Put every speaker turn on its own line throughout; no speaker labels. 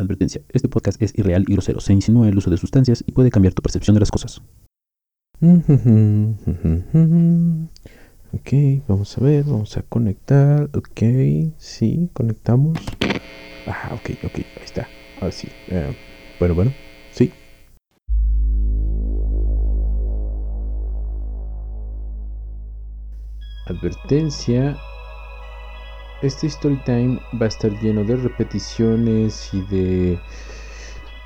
Advertencia, este podcast es irreal y grosero, se insinúa el uso de sustancias y puede cambiar tu percepción de las cosas.
Ok, vamos a ver, vamos a conectar. Ok, sí, conectamos. Ah, ok, ok, ahí está. Ahora sí. Eh, bueno, bueno, sí. Advertencia. Este story time va a estar lleno de repeticiones y de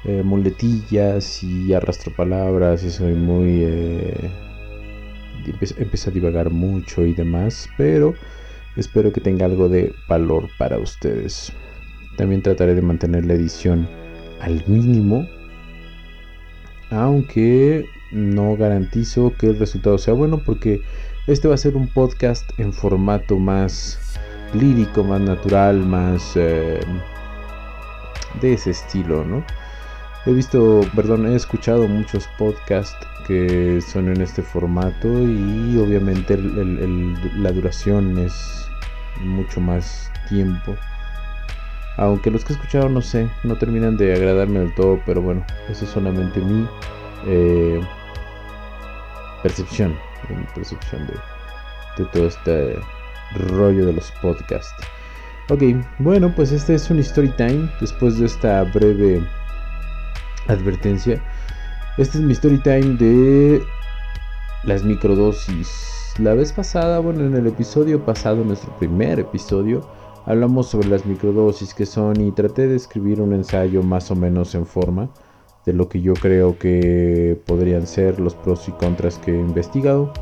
eh, muletillas y arrastro palabras y soy muy... Eh, empiezo a divagar mucho y demás, pero espero que tenga algo de valor para ustedes. También trataré de mantener la edición al mínimo, aunque no garantizo que el resultado sea bueno porque este va a ser un podcast en formato más lírico, más natural, más eh, de ese estilo, ¿no? He visto, perdón, he escuchado muchos podcasts que son en este formato y obviamente la duración es mucho más tiempo. Aunque los que he escuchado no sé, no terminan de agradarme del todo, pero bueno, eso es solamente mi eh, percepción, mi percepción de, de todo este rollo de los podcasts. Ok, bueno, pues este es un story time después de esta breve advertencia. Este es mi story time de las microdosis. La vez pasada, bueno, en el episodio pasado, nuestro primer episodio, hablamos sobre las microdosis que son y traté de escribir un ensayo más o menos en forma de lo que yo creo que podrían ser los pros y contras que he investigado.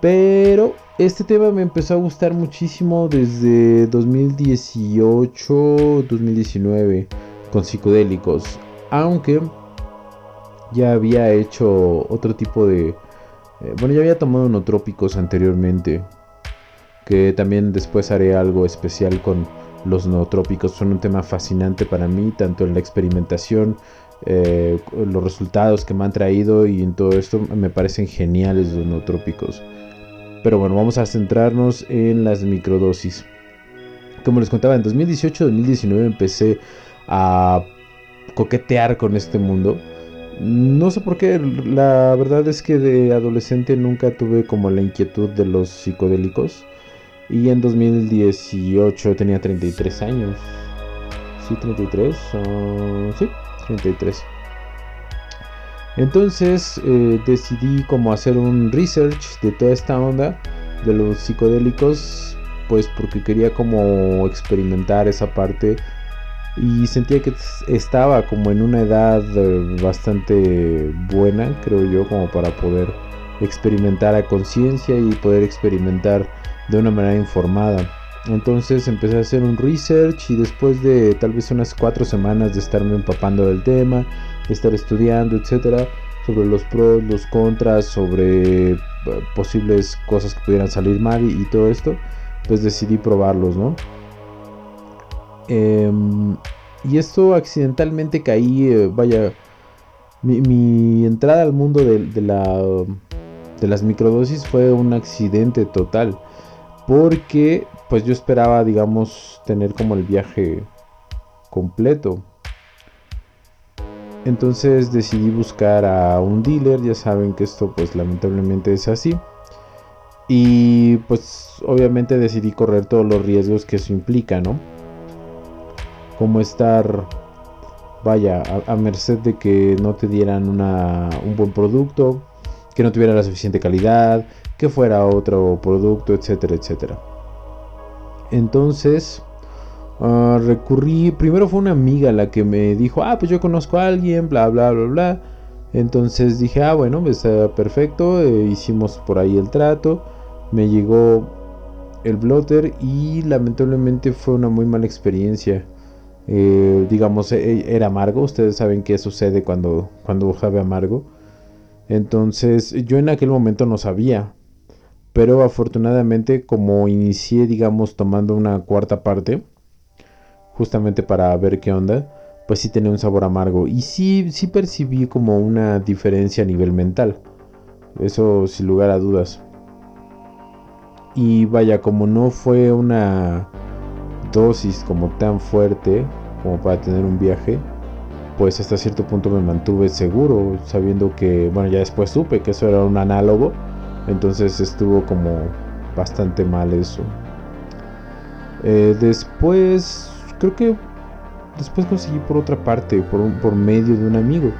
Pero este tema me empezó a gustar muchísimo desde 2018, 2019 con psicodélicos. Aunque ya había hecho otro tipo de... Eh, bueno, ya había tomado nootrópicos anteriormente. Que también después haré algo especial con los nootrópicos. Son un tema fascinante para mí, tanto en la experimentación, eh, los resultados que me han traído y en todo esto me parecen geniales los nootrópicos. Pero bueno, vamos a centrarnos en las microdosis. Como les contaba, en 2018-2019 empecé a coquetear con este mundo. No sé por qué, la verdad es que de adolescente nunca tuve como la inquietud de los psicodélicos. Y en 2018 tenía 33 años. Sí, 33. sí, 33. Entonces eh, decidí como hacer un research de toda esta onda de los psicodélicos, pues porque quería como experimentar esa parte y sentía que estaba como en una edad eh, bastante buena, creo yo, como para poder experimentar a conciencia y poder experimentar de una manera informada. Entonces empecé a hacer un research y después de tal vez unas cuatro semanas de estarme empapando del tema, de estar estudiando, etcétera, sobre los pros, los contras, sobre eh, posibles cosas que pudieran salir mal y, todo esto, pues decidí probarlos, ¿no? Em, y esto accidentalmente caí, eh, vaya, mi, entrada al mundo de, la, de las microdosis fue un accidente total. Porque pues yo esperaba, digamos, tener como el viaje completo. Entonces decidí buscar a un dealer, ya saben que esto pues lamentablemente es así. Y pues obviamente decidí correr todos los riesgos que eso implica, ¿no? Como estar, vaya, a, merced de que no te dieran un buen producto, que no tuviera la suficiente calidad, que fuera otro producto, etcétera, etcétera. Entonces, ah, recurrí, primero fue una amiga la que me dijo, ah, pues yo conozco a alguien, bla, bla, bla, bla. Entonces dije, ah, bueno, está perfecto, eh, hicimos por ahí el trato, me llegó el blotter y lamentablemente fue una muy mala experiencia. Eh, digamos, e, era amargo, ustedes saben qué sucede cuando, cuando sabe amargo. Entonces yo en aquel momento no sabía, pero afortunadamente como inicié, digamos, tomando una cuarta parte, justamente para ver qué onda, pues sí tenía un sabor amargo. Y sí, sí percibí como una diferencia a nivel mental. Eso sin lugar a dudas. Y vaya, como no fue una dosis como tan fuerte, como para tener un viaje, pues hasta cierto punto me mantuve seguro, sabiendo que, bueno, ya después supe que eso era un análogo, entonces estuvo como bastante mal eso. Eh, después, creo que después conseguí por otra parte, por, por medio de un amigo.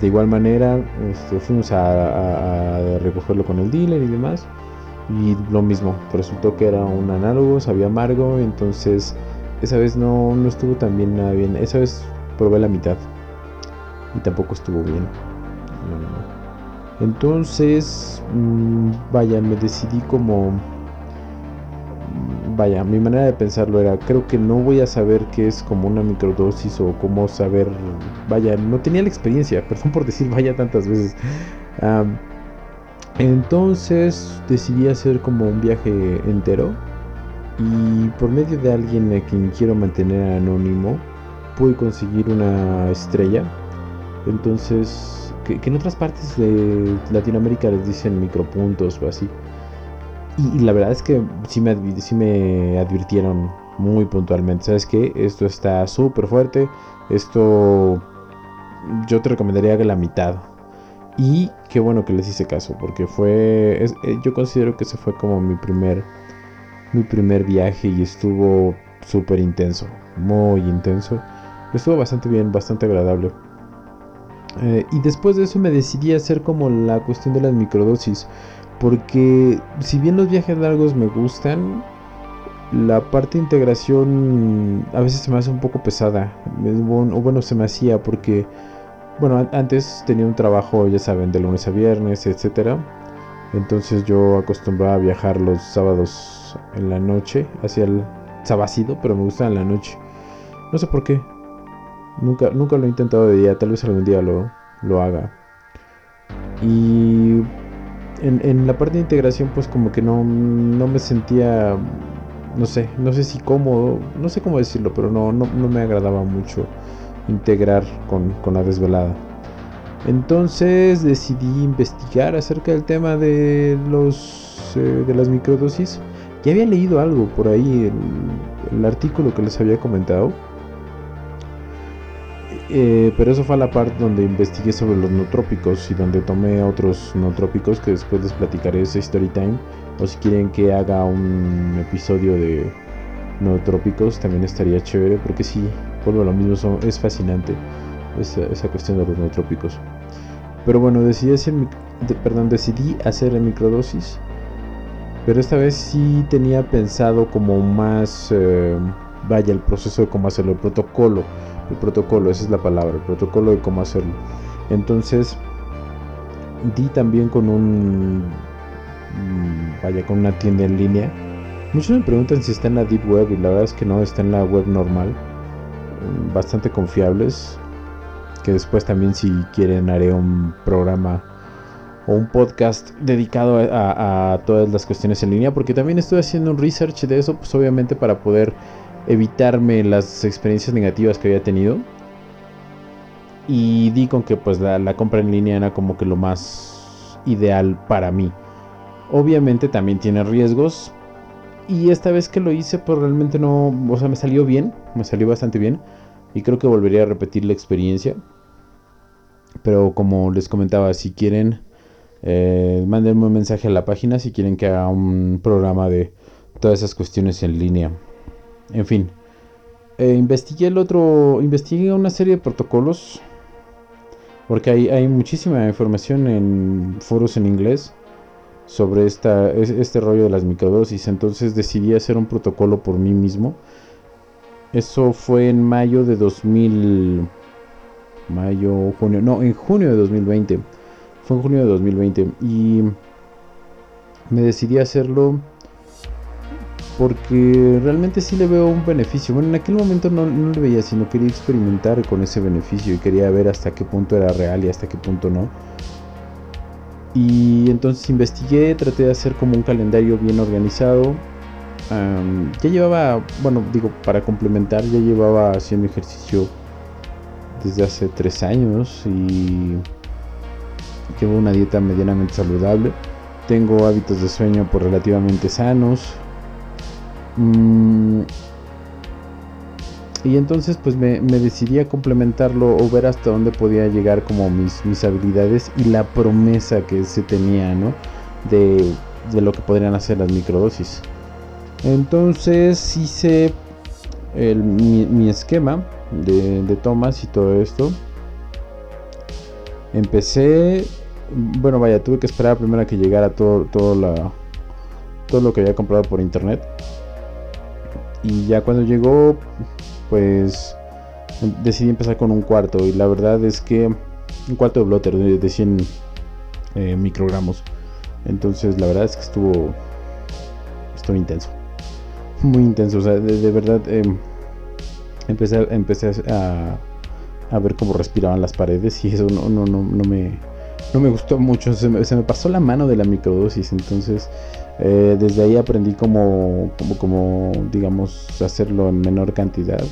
De igual manera, este, fuimos a, recogerlo con el dealer y demás. Y lo mismo, resultó que era un análogo, sabía amargo, entonces esa vez no, no estuvo tan bien nada bien. Esa vez probé la mitad y tampoco estuvo bien. Entonces, mm, vaya, me decidí como vaya, mi manera de pensarlo era, creo que no voy a saber qué es como una microdosis o cómo saber, vaya, no tenía la experiencia, perdón por decir vaya tantas veces. entonces decidí hacer como un viaje entero y por medio de alguien a quien quiero mantener anónimo, pude conseguir una estrella. Entonces, que en otras partes de Latinoamérica les dicen micropuntos o así. Y, la verdad es que sí me, me advirtieron muy puntualmente. ¿Sabes qué? Esto está súper fuerte. Esto yo te recomendaría que la mitad. Y qué bueno que les hice caso. Porque fue. Eh, yo considero que ese fue como mi primer. Mi primer viaje. Y estuvo súper intenso. Muy intenso. Estuvo bastante bien, bastante agradable. Eh, y después de eso me decidí a hacer como la cuestión de las microdosis. Porque si bien los viajes largos me gustan, la parte de integración a veces se me hace un poco pesada. O bueno, se me hacía porque, bueno, antes tenía un trabajo, ya saben, de lunes a viernes, etc. Entonces yo acostumbraba a viajar los sábados en la noche, hacia el sabácido, pero me gusta en la noche. No sé por qué. Nunca, nunca lo he intentado de día, tal vez algún día lo, lo haga. Y en, la parte de integración pues como que no, me sentía, no sé, no sé si cómodo, no sé cómo decirlo, pero no, no, me agradaba mucho integrar con, la desvelada. Entonces decidí investigar acerca del tema de los eh, de las microdosis. Ya había leído algo por ahí, el artículo que les había comentado eh, pero eso fue la parte donde investigué sobre los nootrópicos y donde tomé otros nootrópicos que después les platicaré ese story time. O si quieren que haga un episodio de nootrópicos también estaría chévere porque sí, vuelvo a lo mismo, es fascinante esa, cuestión de los nootrópicos. Pero bueno, decidí hacer, perdón, decidí hacer microdosis. Pero esta vez sí tenía pensado como más, eh, vaya, el proceso de cómo hacerlo, el protocolo el protocolo, esa es la palabra, el protocolo de cómo hacerlo. Entonces, di también con un, mm, vaya, con una tienda en línea. Muchos me preguntan si está en la Deep Web y la verdad es que no, está en la web normal. Mm, bastante confiables. Que después también si quieren haré un programa o un podcast dedicado a, a, todas las cuestiones en línea. Porque también estoy haciendo un research de eso, pues obviamente para poder evitarme las experiencias negativas que había tenido. Y di con que pues la, compra en línea era como que lo más ideal para mí. Obviamente también tiene riesgos. Y esta vez que lo hice pues realmente no, o sea, me salió bien, me salió bastante bien. Y creo que volvería a repetir la experiencia. Pero como les comentaba, si quieren, eh, un mensaje a la página si quieren que haga un programa de todas esas cuestiones en línea. En fin. Eh, investigué el otro. Investigué una serie de protocolos. Porque hay, muchísima información en foros en inglés sobre esta, este rollo de las microdosis. Entonces decidí hacer un protocolo por mí mismo. Eso fue en mayo de 2000. Mayo, junio. No, en junio de 2020. Fue en junio de 2020. Y me decidí hacerlo porque realmente sí le veo un beneficio. Bueno, en aquel momento no, no, le veía, sino quería experimentar con ese beneficio y quería ver hasta qué punto era real y hasta qué punto no. Y entonces investigué, traté de hacer como un calendario bien organizado. ya llevaba, bueno, digo, para complementar, ya llevaba haciendo ejercicio desde hace tres años y llevo una dieta medianamente saludable. Tengo hábitos de sueño por pues, relativamente sanos. Mm, Y entonces pues me, decidí a complementarlo o ver hasta dónde podía llegar como mis, mis habilidades y la promesa que se tenía, ¿no? De, lo que podrían hacer las microdosis. Entonces hice mi, esquema de, de tomas y todo esto. Empecé, bueno vaya, tuve que esperar primero a que llegara todo, todo, la, todo lo que había comprado por internet. Y ya cuando llegó, pues decidí empezar con un cuarto. Y la verdad es que un cuarto de blotter de, 100 eh, microgramos. Entonces la verdad es que estuvo, estuvo intenso. Muy intenso. O sea, de, verdad em, empecé, empecé a, a, ver cómo respiraban las paredes. Y eso no, no, no, no me... No me gustó mucho, se me, pasó la mano de la microdosis, entonces eh, desde ahí aprendí como, digamos, hacerlo en menor cantidad.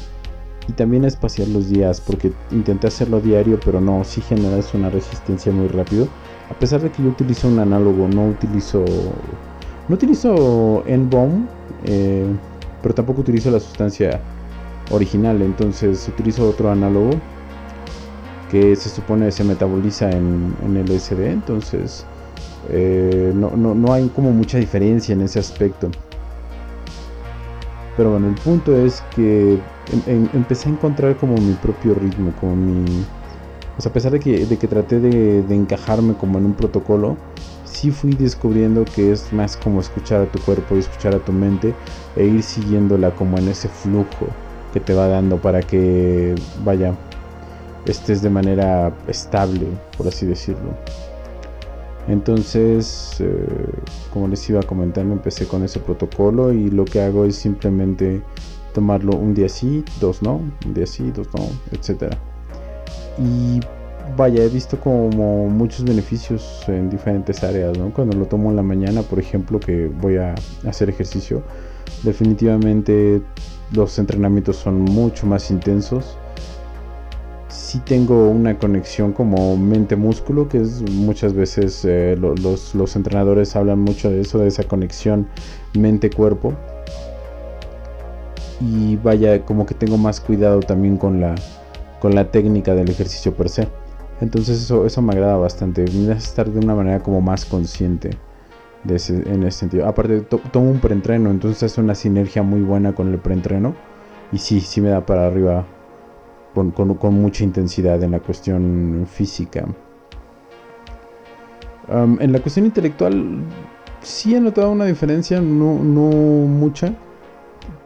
Y también a espaciar los días, porque intenté hacerlo diario, pero no, sí generas una resistencia muy rápido. A pesar de que yo utilizo un análogo, no utilizo. No utilizo N-Bomb, eh, pero tampoco utilizo la sustancia original. Entonces utilizo otro análogo que se supone se metaboliza en, el SD. Entonces eh, no, hay como mucha diferencia en ese aspecto. Pero bueno, el punto es que em, em, empecé a encontrar como mi propio ritmo, como mi... a pesar de que, de que traté de, encajarme como en un protocolo, sí fui descubriendo que es más como escuchar a tu cuerpo y escuchar a tu mente e ir siguiéndola como en ese flujo que te va dando para que, vaya, estés de manera estable, por así decirlo. Entonces, eh, como les iba comentando, empecé con ese protocolo y lo que hago es simplemente tomarlo un día sí, dos no, un día sí, dos no, etc. Y vaya, he visto como muchos beneficios en diferentes áreas, ¿no? Cuando lo tomo en la mañana, por ejemplo, que voy a hacer ejercicio, definitivamente los entrenamientos son mucho más intensos sí tengo una conexión como mente-músculo, que es muchas veces eh, los, entrenadores hablan mucho de eso, de esa conexión mente-cuerpo. Y vaya, como que tengo más cuidado también con la, con la técnica del ejercicio per se. Entonces eso, eso me agrada bastante. Me hace estar de una manera como más consciente de en ese sentido. Aparte, tomo un preentreno, entonces es una sinergia muy buena con el preentreno. Y sí, sí me da para arriba con, mucha intensidad en la cuestión física. en la cuestión intelectual sí he notado una diferencia, no, no mucha,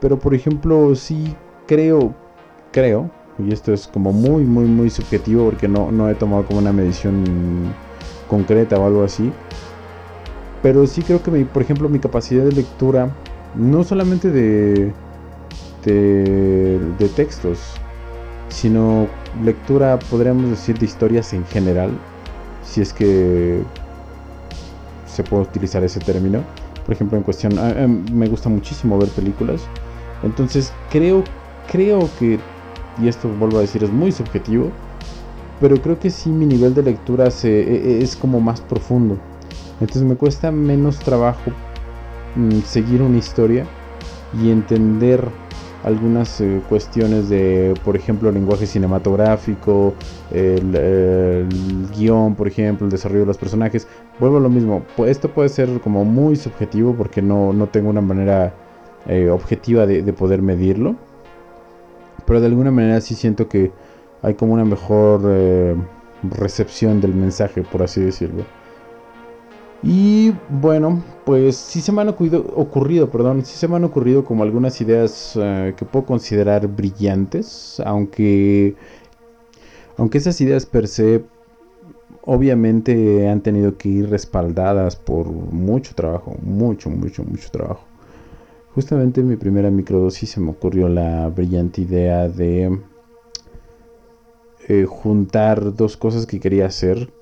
pero por ejemplo sí creo, creo, y esto es como muy, muy, muy subjetivo porque no, no he tomado como una medición concreta o algo así, pero sí creo que, por ejemplo, mi capacidad de lectura, no solamente de, de, de textos, sino lectura, podríamos decir, de historias en general, si es que se puede utilizar ese término. Por ejemplo, en cuestión, me gusta muchísimo ver películas, entonces creo, creo que, y esto vuelvo a decir, es muy subjetivo, pero creo que sí mi nivel de lectura se, e, e, es como más profundo. Entonces me cuesta menos trabajo mm, seguir una historia y entender algunas eh, cuestiones de, por ejemplo, lenguaje cinematográfico, el, guion, por ejemplo, el desarrollo de los personajes. Vuelvo a lo mismo, esto puede ser como muy subjetivo porque no, tengo una manera eh, objetiva de, poder medirlo. Pero de alguna manera sí siento que hay como una mejor eh, recepción del mensaje, por así decirlo. Y bueno, pues sí se me han ocurrido, perdón, sí se me han ocurrido como algunas ideas eh, que puedo considerar brillantes, aunque, aunque esas ideas per se obviamente han tenido que ir respaldadas por mucho trabajo, mucho, mucho, mucho trabajo. Justamente en mi primera microdosis se me ocurrió la brillante idea de eh, juntar dos cosas que quería hacer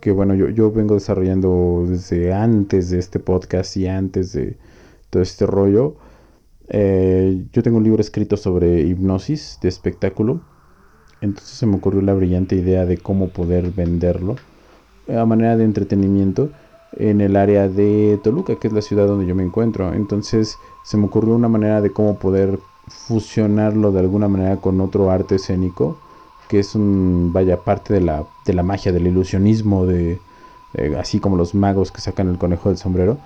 que bueno, yo, yo vengo desarrollando desde antes de este podcast y antes de todo este rollo. Eh, yo tengo un libro escrito sobre hipnosis de espectáculo. Entonces se me ocurrió la brillante idea de cómo poder venderlo a manera de entretenimiento en el área de Toluca, que es la ciudad donde yo me encuentro. Entonces se me ocurrió una manera de cómo poder fusionarlo de alguna manera con otro arte escénico, que es un, vaya, parte de la, de la magia, del ilusionismo, de, eh, así como los magos que sacan el conejo del sombrero,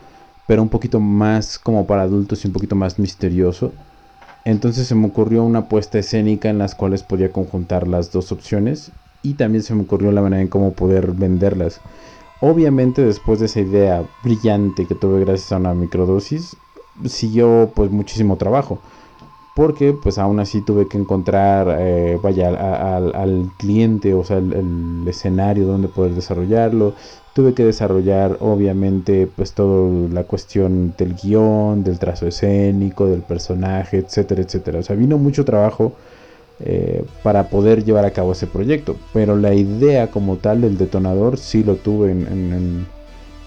pero un poquito más como para adultos y un poquito más misterioso. Entonces se me ocurrió una puesta escénica en las cuales podía conjuntar las dos opciones y también se me ocurrió la manera en cómo poder venderlas. Obviamente después de esa idea brillante que tuve gracias a una microdosis, siguió pues muchísimo trabajo. Porque pues aún así tuve que encontrar, eh, vaya, al cliente, o sea, el, escenario donde poder desarrollarlo. Tuve que desarrollar obviamente pues toda la cuestión del guion, del trazo escénico, del personaje, etcétera, etcétera. O sea, vino mucho trabajo eh, para poder llevar a cabo ese proyecto. Pero la idea como tal del detonador sí lo tuve en,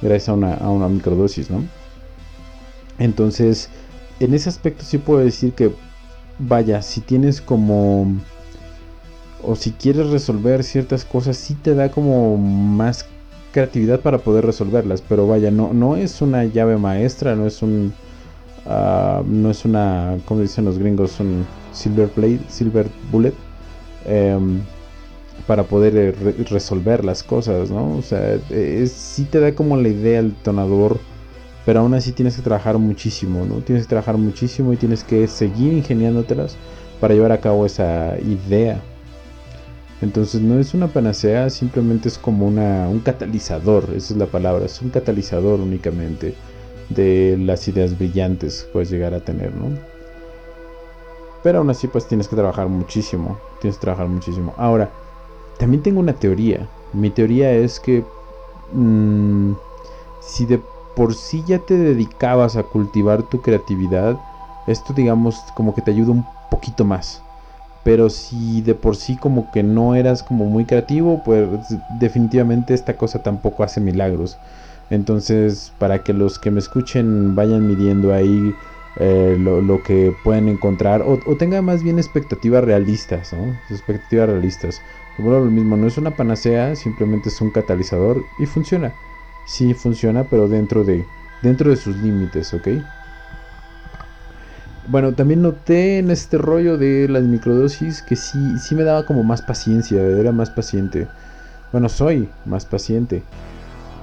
gracias a una, a una microdosis, ¿no? Entonces, en ese aspecto sí puedo decir que, vaya, si tienes como... O si quieres resolver ciertas cosas, sí te da como más creatividad para poder resolverlas. Pero vaya, no, no es una llave maestra, no es un... Ah, no es una, como dicen los gringos, un Silver Plate, Silver Bullet, em, para poder eh, resolver las cosas, ¿no? O sea, es, sí te da como la idea el detonador pero aún así tienes que trabajar muchísimo, ¿no? Tienes que trabajar muchísimo y tienes que seguir ingeniándotelas para llevar a cabo esa idea. Entonces no es una panacea, simplemente es como una, un catalizador, esa es la palabra, es un catalizador únicamente de las ideas brillantes que puedes llegar a tener, ¿no? Pero aún así pues tienes que trabajar muchísimo, tienes que trabajar muchísimo. Ahora, también tengo una teoría. Mi teoría es que mmm, si de por sí ya te dedicabas a cultivar tu creatividad, esto digamos como que te ayuda un poquito más. Pero si de por sí como que no eras como muy creativo, pues definitivamente esta cosa tampoco hace milagros. Entonces, para que los que me escuchen vayan midiendo ahí eh, lo, que pueden encontrar o, tengan más bien expectativas realistas, ¿no? Expectativas realistas. Como lo mismo, no es una panacea, simplemente es un catalizador y funciona sí funciona, pero dentro de, dentro de sus límites, ¿ok? Bueno, también noté en este rollo de las microdosis que sí, sí me daba como más paciencia, era más paciente. Bueno, soy más paciente.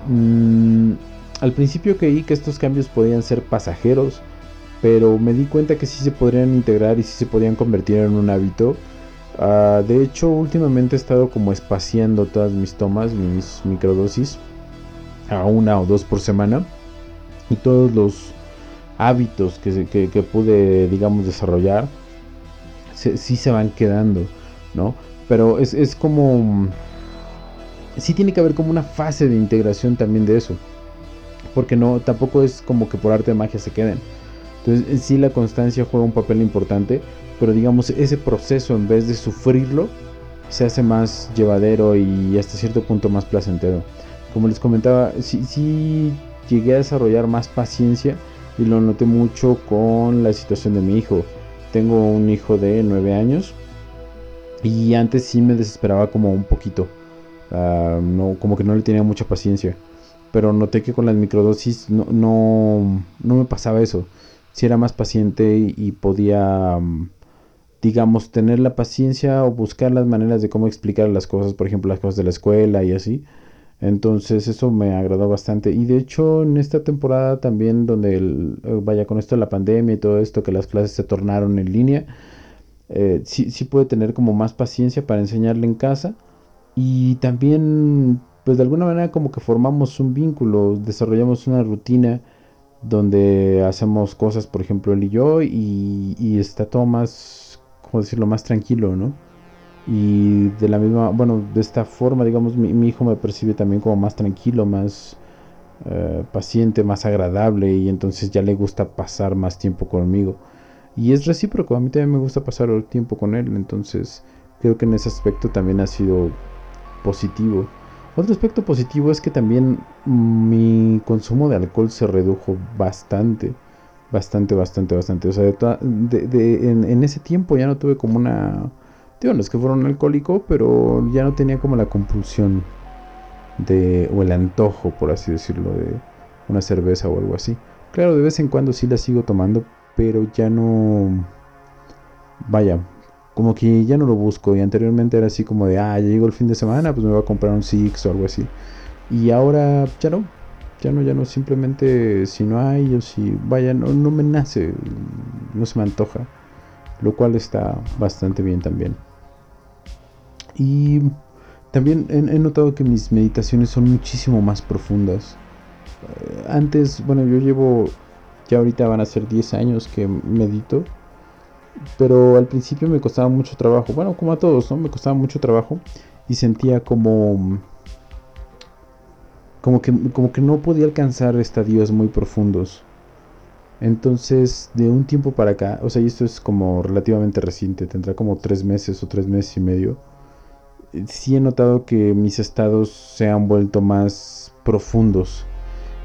Mm, al principio creí que estos cambios podían ser pasajeros, pero me di cuenta que sí se podrían integrar y sí se podían convertir en un hábito. Ah, de hecho, últimamente he estado como espaciando todas mis tomas, mis microdosis a una o dos por semana. Y todos los hábitos que, que, pude digamos desarrollar sí se van quedando no pero es, es como sí tiene que haber como una fase de integración también de eso. Porque no tampoco es como que por arte de magia se queden. Entonces sí la constancia juega un papel importante pero digamos ese proceso en vez de sufrirlo se hace más llevadero y hasta cierto punto más placentero como les comentaba, sí, llegué a desarrollar más paciencia y lo noté mucho con la situación de mi hijo. Tengo un hijo de 9 años y antes sí me desesperaba como un poquito. Ah, no, como que no le tenía mucha paciencia. Pero noté que con las microdosis no, no, me pasaba eso. Si era más paciente y, podía, mm, digamos, tener la paciencia o buscar las maneras de cómo explicar las cosas, por ejemplo, las cosas de la escuela y así entonces eso me agradó bastante. Y de hecho en esta temporada también donde eh, vaya con esto de la pandemia y todo esto, que las clases se tornaron en línea, eh, sí, sí puede tener como más paciencia para enseñarle en casa. Y también pues de alguna manera como que formamos un vínculo, desarrollamos una rutina donde hacemos cosas, por ejemplo, él y yo, y, y está todo más, ¿cómo decirlo?, más tranquilo, ¿no? Y de la misma, bueno, de esta forma, digamos, mi, hijo me percibe también como más tranquilo, más eh, paciente, más agradable y entonces ya le gusta pasar más tiempo conmigo. Y es recíproco, a mí también me gusta pasar el tiempo con él, entonces creo que en ese aspecto también ha sido positivo. Otro aspecto positivo es que también mi consumo de alcohol se redujo bastante, bastante, bastante, bastante. O sea, de, en, en ese tiempo ya no tuve como una no es que fuera un alcohólico, pero ya no tenía como la compulsión de, o el antojo, por así decirlo, de una cerveza o algo así. Claro, de vez en cuando sí la sigo tomando, pero ya no, vaya, como que ya no lo busco y anteriormente era así como de, ah, ya llegó el fin de semana, pues me voy a comprar un Six o algo así. Y ahora ya no, ya no, ya no, simplemente si no hay o si, vaya, no, no me nace, no se me antoja, lo cual está bastante bien también. Y también he, notado que mis meditaciones son muchísimo más profundas. Eh, antes, bueno, yo llevo, ya ahorita van a ser 10 años que medito pero al principio me costaba mucho trabajo. Bueno, como a todos, ¿no? Me costaba mucho trabajo y sentía como como que como que no podía alcanzar estadios muy profundos. Entonces, de un tiempo para acá, o sea, y esto es como relativamente reciente, tendrá como tres meses o tres meses y medio. Sí he notado que mis estados se han vuelto más profundos.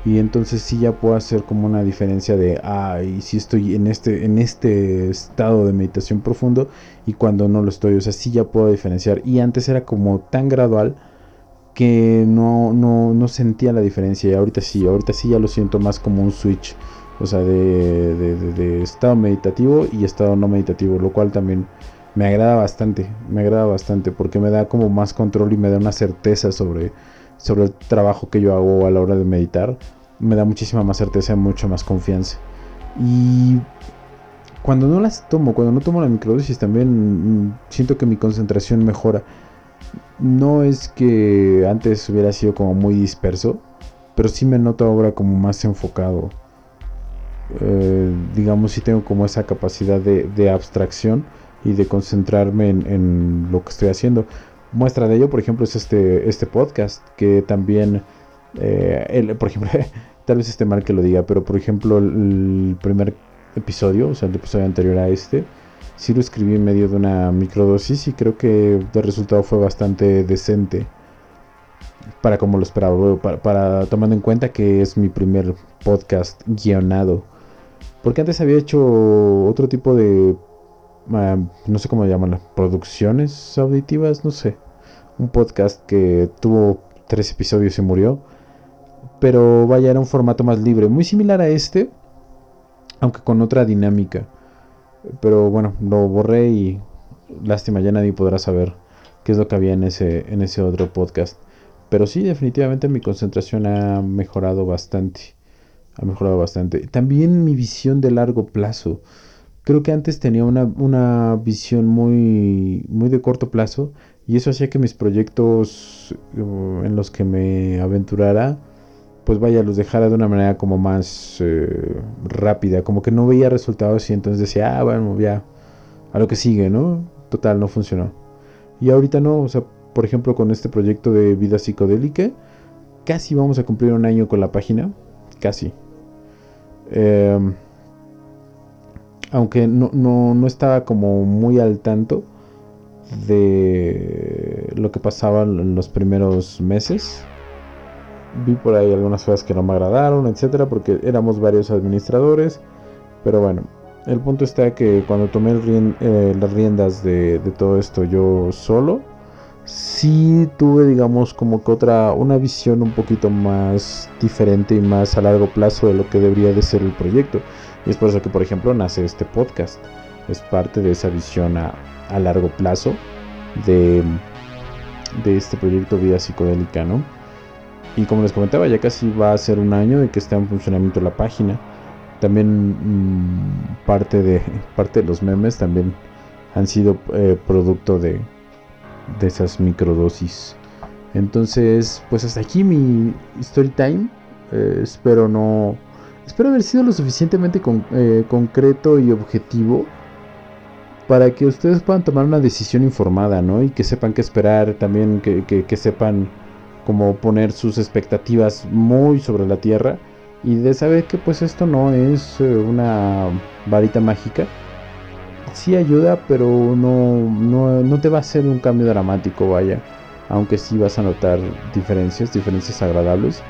Y entonces sí ya puedo hacer como una diferencia de ah y si estoy en este en este estado de meditación profundo y cuando no lo estoy. O sea sí ya puedo diferenciar. Y antes era como tan gradual que no, no, no sentía la diferencia. Y ahorita sí ahorita sí ya lo siento más como un switch o sea de, de estado meditativo y estado no meditativo lo cual también me agrada bastante me agrada bastante porque me da como más control y me da una certeza sobre sobre el trabajo que yo hago a la hora de meditar, me da muchísima más certeza y mucha más confianza. Y cuando no las tomo, cuando no tomo la microdosis, también mm, siento que mi concentración mejora. No es que antes hubiera sido como muy disperso, pero sí me noto ahora como más enfocado. Eh, digamos, si tengo como esa capacidad de, abstracción y de concentrarme en, lo que estoy haciendo. Muestra de ello, por ejemplo, es este, este podcast que también, eh, por ejemplo, tal vez esté mal que lo diga, pero por ejemplo, el, primer episodio, o sea, el episodio anterior a este, sí lo escribí en medio de una microdosis y creo que el resultado fue bastante decente para como lo esperaba, para, tomando en cuenta que es mi primer podcast guionado. Porque antes había hecho otro tipo de no sé cómo llaman, producciones auditivas, no sé. Un podcast que tuvo tres episodios y murió. Pero vaya, era un formato más libre, muy similar a este, aunque con otra dinámica. Pero bueno, lo borré y lástima, ya nadie podrá saber qué es lo que había en ese, en ese otro podcast. Pero sí, definitivamente mi concentración ha mejorado bastante. Ha mejorado bastante. También mi visión de largo plazo. Creo que antes tenía una, visión muy, muy de corto plazo y eso hacía que mis proyectos uh, en los que me aventurara, pues vaya, los dejara de una manera como más eh, rápida, como que no veía resultados y entonces decía, ah, bueno, ya, a lo que sigue, ¿no? Total, no funcionó. Y ahorita no, o sea, por ejemplo, con este proyecto de vida psicodélica, casi vamos a cumplir un año con la página, casi. Eh, aunque no, no, estaba como muy al tanto de lo que pasaba en los primeros meses. Vi por ahí algunas cosas que no me agradaron, etcétera, porque éramos varios administradores. Pero bueno, el punto está que cuando tomé eh, las riendas de, todo esto yo solo, sí tuve, digamos, como que otra, una visión un poquito más diferente y más a largo plazo de lo que debería de ser el proyecto. Y es por eso que, por ejemplo, nace este podcast. Es parte de esa visión a, largo plazo de, de este proyecto Vida Psicodélica, ¿no? Y como les comentaba, ya casi va a ser un año de que está en funcionamiento la página. También mm, parte, de, parte de los memes también han sido eh, producto de, de esas microdosis. Entonces, pues hasta aquí mi story time. Eh, espero no Espero haber sido lo suficientemente eh, concreto y objetivo para que ustedes puedan tomar una decisión informada, ¿no? Y que sepan qué esperar, también que, sepan cómo poner sus expectativas muy sobre la tierra y de saber que pues esto no es eh, una varita mágica. Sí ayuda, pero no, no, no te va a hacer un cambio dramático, vaya. Aunque sí vas a notar diferencias, diferencias agradables.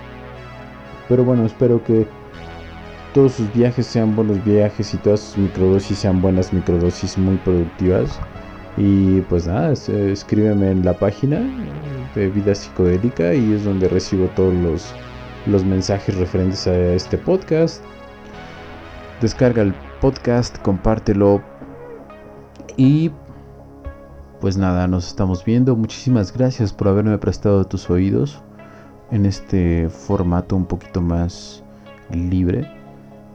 Pero bueno, espero que todos sus viajes sean buenos viajes y todas sus microdosis sean buenas microdosis muy productivas. Y pues nada, escríbeme en la página de Vida Psicodélica y es donde recibo todos los, los mensajes referentes a este podcast. Descarga el podcast, compártelo Y pues nada, nos estamos viendo. Muchísimas gracias por haberme prestado tus oídos en este formato un poquito más libre.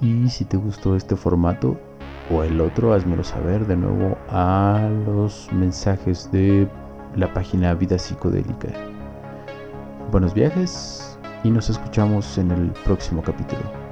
Y si te gustó este formato o el otro, házmelo saber de nuevo a los mensajes de la página Vida Psicodélica. Buenos viajes y nos escuchamos en el próximo capítulo.